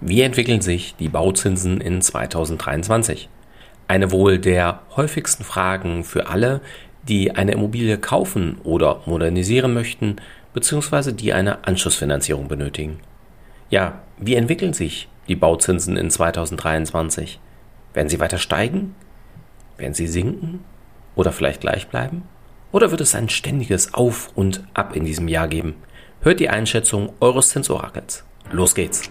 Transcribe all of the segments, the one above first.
Wie entwickeln sich die Bauzinsen in 2023? Eine wohl der häufigsten Fragen für alle, die eine Immobilie kaufen oder modernisieren möchten, beziehungsweise die eine Anschlussfinanzierung benötigen. Ja, wie entwickeln sich die Bauzinsen in 2023? Werden sie weiter steigen? Werden sie sinken? Oder vielleicht gleich bleiben? Oder wird es ein ständiges Auf und Ab in diesem Jahr geben? Hört die Einschätzung eures Zinsorakels. Los geht's!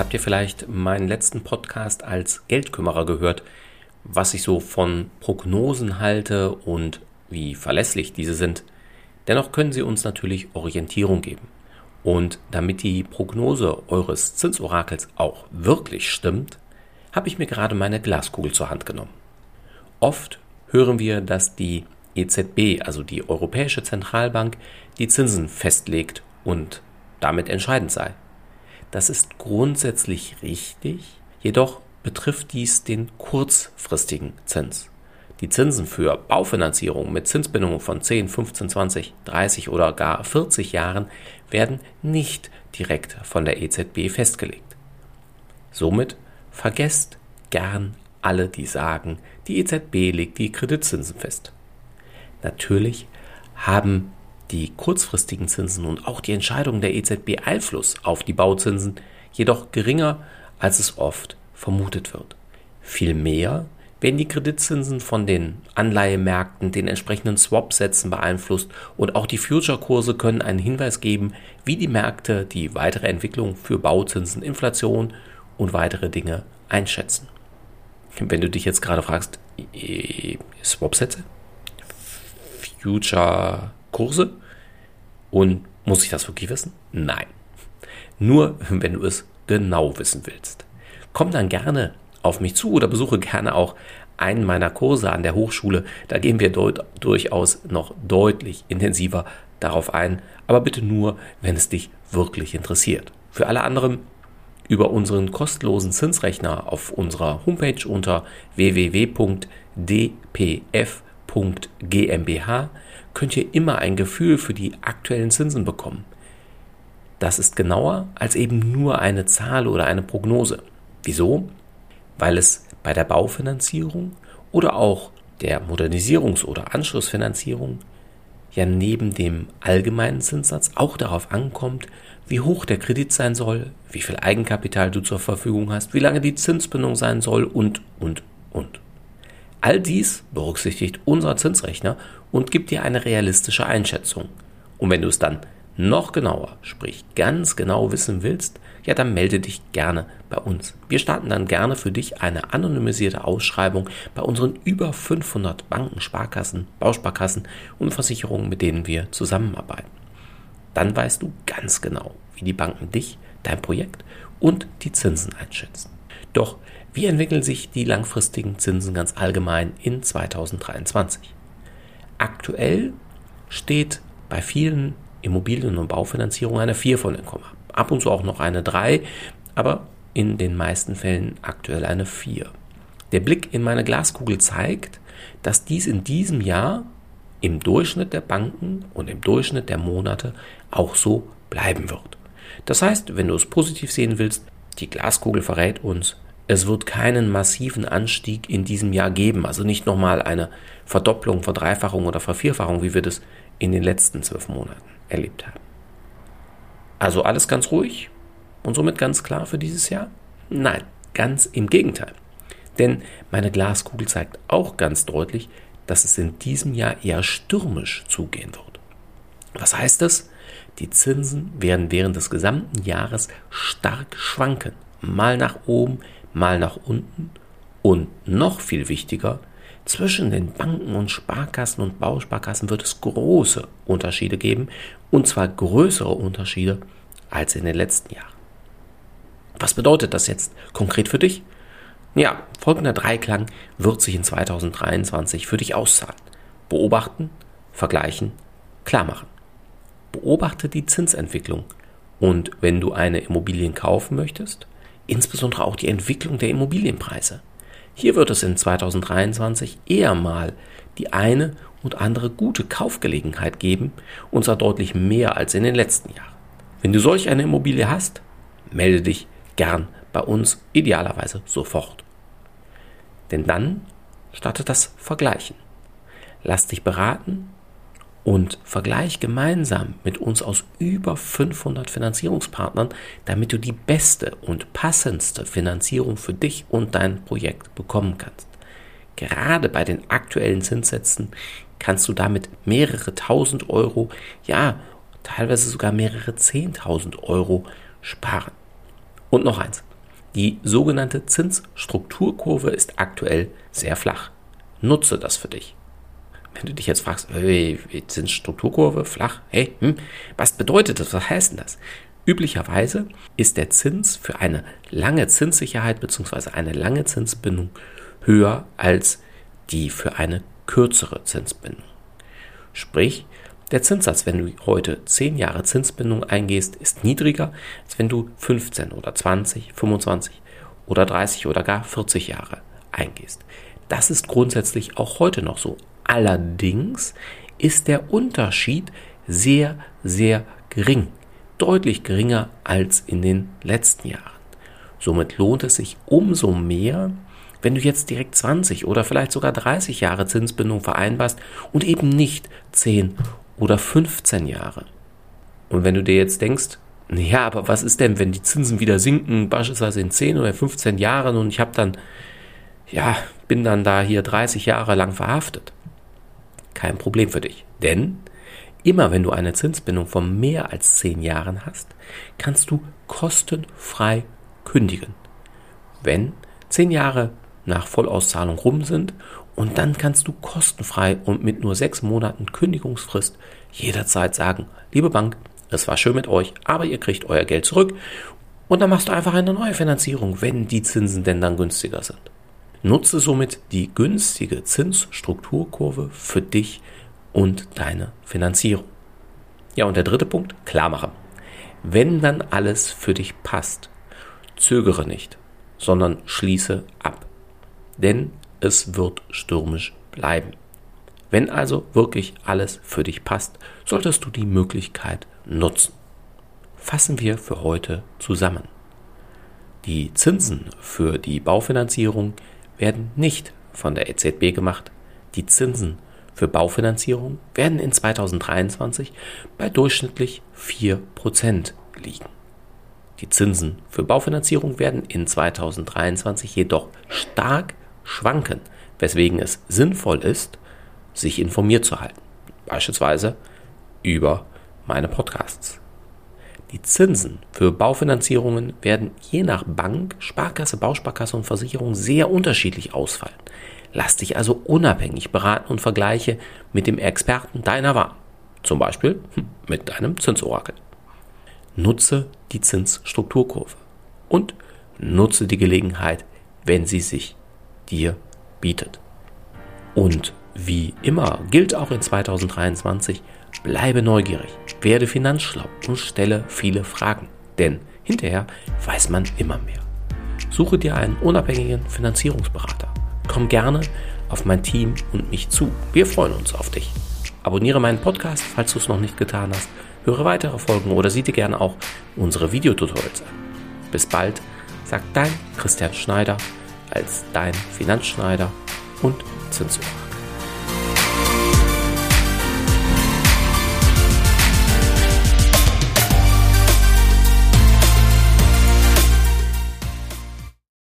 Habt ihr vielleicht meinen letzten Podcast als Geldkümmerer gehört, was ich so von Prognosen halte und wie verlässlich diese sind. Dennoch können sie uns natürlich Orientierung geben. Und damit die Prognose eures Zinsorakels auch wirklich stimmt, habe ich mir gerade meine Glaskugel zur Hand genommen. Oft hören wir, dass die EZB, also die Europäische Zentralbank, die Zinsen festlegt und damit entscheidend sei. Das ist grundsätzlich richtig, jedoch betrifft dies den kurzfristigen Zins. Die Zinsen für Baufinanzierung mit Zinsbindungen von 10, 15, 20, 30 oder gar 40 Jahren werden nicht direkt von der EZB festgelegt. Somit vergesst gern alle, die sagen, die EZB legt die Kreditzinsen fest. Natürlich haben die kurzfristigen Zinsen und auch die Entscheidung der EZB Einfluss auf die Bauzinsen jedoch geringer, als es oft vermutet wird. Vielmehr werden die Kreditzinsen von den Anleihemärkten, den entsprechenden Swap-Sätzen beeinflusst und auch die Future-Kurse können einen Hinweis geben, wie die Märkte die weitere Entwicklung für Bauzinsen, Inflation und weitere Dinge einschätzen. Wenn du dich jetzt gerade fragst, äh, Swap-Sätze? Future Kurse. Und muss ich das wirklich wissen? Nein. Nur wenn du es genau wissen willst. Komm dann gerne auf mich zu oder besuche gerne auch einen meiner Kurse an der Hochschule. Da gehen wir deut durchaus noch deutlich intensiver darauf ein, aber bitte nur, wenn es dich wirklich interessiert. Für alle anderen über unseren kostenlosen Zinsrechner auf unserer Homepage unter www.dpf.gmbh könnt ihr immer ein Gefühl für die aktuellen Zinsen bekommen. Das ist genauer als eben nur eine Zahl oder eine Prognose. Wieso? Weil es bei der Baufinanzierung oder auch der Modernisierungs- oder Anschlussfinanzierung ja neben dem allgemeinen Zinssatz auch darauf ankommt, wie hoch der Kredit sein soll, wie viel Eigenkapital du zur Verfügung hast, wie lange die Zinsbindung sein soll und, und, und. All dies berücksichtigt unser Zinsrechner und gibt dir eine realistische Einschätzung. Und wenn du es dann noch genauer, sprich ganz genau wissen willst, ja, dann melde dich gerne bei uns. Wir starten dann gerne für dich eine anonymisierte Ausschreibung bei unseren über 500 Banken, Sparkassen, Bausparkassen und Versicherungen, mit denen wir zusammenarbeiten. Dann weißt du ganz genau, wie die Banken dich, dein Projekt und die Zinsen einschätzen. Doch wie entwickeln sich die langfristigen Zinsen ganz allgemein in 2023? Aktuell steht bei vielen Immobilien- und Baufinanzierungen eine 4 von den Komma. Ab und zu auch noch eine 3, aber in den meisten Fällen aktuell eine 4. Der Blick in meine Glaskugel zeigt, dass dies in diesem Jahr im Durchschnitt der Banken und im Durchschnitt der Monate auch so bleiben wird. Das heißt, wenn du es positiv sehen willst, die Glaskugel verrät uns, es wird keinen massiven Anstieg in diesem Jahr geben. Also nicht nochmal eine Verdopplung, Verdreifachung oder Vervierfachung, wie wir das in den letzten zwölf Monaten erlebt haben. Also alles ganz ruhig und somit ganz klar für dieses Jahr? Nein, ganz im Gegenteil. Denn meine Glaskugel zeigt auch ganz deutlich, dass es in diesem Jahr eher stürmisch zugehen wird. Was heißt das? Die Zinsen werden während des gesamten Jahres stark schwanken. Mal nach oben, mal nach unten und noch viel wichtiger, zwischen den Banken und Sparkassen und Bausparkassen wird es große Unterschiede geben, und zwar größere Unterschiede als in den letzten Jahren. Was bedeutet das jetzt konkret für dich? Ja, folgender Dreiklang wird sich in 2023 für dich auszahlen. Beobachten, vergleichen, klarmachen. Beobachte die Zinsentwicklung und wenn du eine Immobilie kaufen möchtest, insbesondere auch die Entwicklung der Immobilienpreise. Hier wird es in 2023 eher mal die eine und andere gute Kaufgelegenheit geben, und zwar deutlich mehr als in den letzten Jahren. Wenn du solch eine Immobilie hast, melde dich gern bei uns, idealerweise sofort. Denn dann startet das Vergleichen. Lass dich beraten und vergleich gemeinsam mit uns aus über 500 Finanzierungspartnern, damit du die beste und passendste Finanzierung für dich und dein Projekt bekommen kannst. Gerade bei den aktuellen Zinssätzen kannst du damit mehrere tausend Euro, ja, teilweise sogar mehrere zehntausend Euro sparen. Und noch eins. Die sogenannte Zinsstrukturkurve ist aktuell sehr flach. Nutze das für dich. Wenn du dich jetzt fragst, hey, Zinsstrukturkurve flach, hey, hm, was bedeutet das? Was heißt denn das? Üblicherweise ist der Zins für eine lange Zinssicherheit bzw. eine lange Zinsbindung höher als die für eine kürzere Zinsbindung. Sprich, der Zinssatz, wenn du heute 10 Jahre Zinsbindung eingehst, ist niedriger, als wenn du 15 oder 20, 25 oder 30 oder gar 40 Jahre eingehst. Das ist grundsätzlich auch heute noch so. Allerdings ist der Unterschied sehr, sehr gering. Deutlich geringer als in den letzten Jahren. Somit lohnt es sich umso mehr, wenn du jetzt direkt 20 oder vielleicht sogar 30 Jahre Zinsbindung vereinbarst und eben nicht 10 oder 15 Jahre. Und wenn du dir jetzt denkst, ja, aber was ist denn, wenn die Zinsen wieder sinken, beispielsweise in 10 oder 15 Jahren und ich habe dann, ja, bin dann da hier 30 Jahre lang verhaftet? Kein Problem für dich. Denn immer wenn du eine Zinsbindung von mehr als 10 Jahren hast, kannst du kostenfrei kündigen. Wenn 10 Jahre nach Vollauszahlung rum sind und dann kannst du kostenfrei und mit nur sechs Monaten Kündigungsfrist jederzeit sagen, liebe Bank, es war schön mit euch, aber ihr kriegt euer Geld zurück und dann machst du einfach eine neue Finanzierung, wenn die Zinsen denn dann günstiger sind. Nutze somit die günstige Zinsstrukturkurve für dich und deine Finanzierung. Ja, und der dritte Punkt, klar machen. Wenn dann alles für dich passt, zögere nicht, sondern schließe ab. Denn es wird stürmisch bleiben. Wenn also wirklich alles für dich passt, solltest du die Möglichkeit nutzen. Fassen wir für heute zusammen. Die Zinsen für die Baufinanzierung werden nicht von der EZB gemacht. Die Zinsen für Baufinanzierung werden in 2023 bei durchschnittlich 4% liegen. Die Zinsen für Baufinanzierung werden in 2023 jedoch stark schwanken, weswegen es sinnvoll ist, sich informiert zu halten. Beispielsweise über meine Podcasts. Die Zinsen für Baufinanzierungen werden je nach Bank, Sparkasse, Bausparkasse und Versicherung sehr unterschiedlich ausfallen. Lass dich also unabhängig beraten und vergleiche mit dem Experten deiner Wahl. Zum Beispiel hm, mit deinem Zinsorakel. Nutze die Zinsstrukturkurve und nutze die Gelegenheit, wenn sie sich dir bietet. Und wie immer gilt auch in 2023, bleibe neugierig, werde finanzschlau und stelle viele Fragen, denn hinterher weiß man immer mehr. Suche dir einen unabhängigen Finanzierungsberater. Komm gerne auf mein Team und mich zu. Wir freuen uns auf dich. Abonniere meinen Podcast, falls du es noch nicht getan hast. Höre weitere Folgen oder sieh dir gerne auch unsere Videotutorials an. Bis bald, sagt dein Christian Schneider als dein Finanzschneider und Zensur.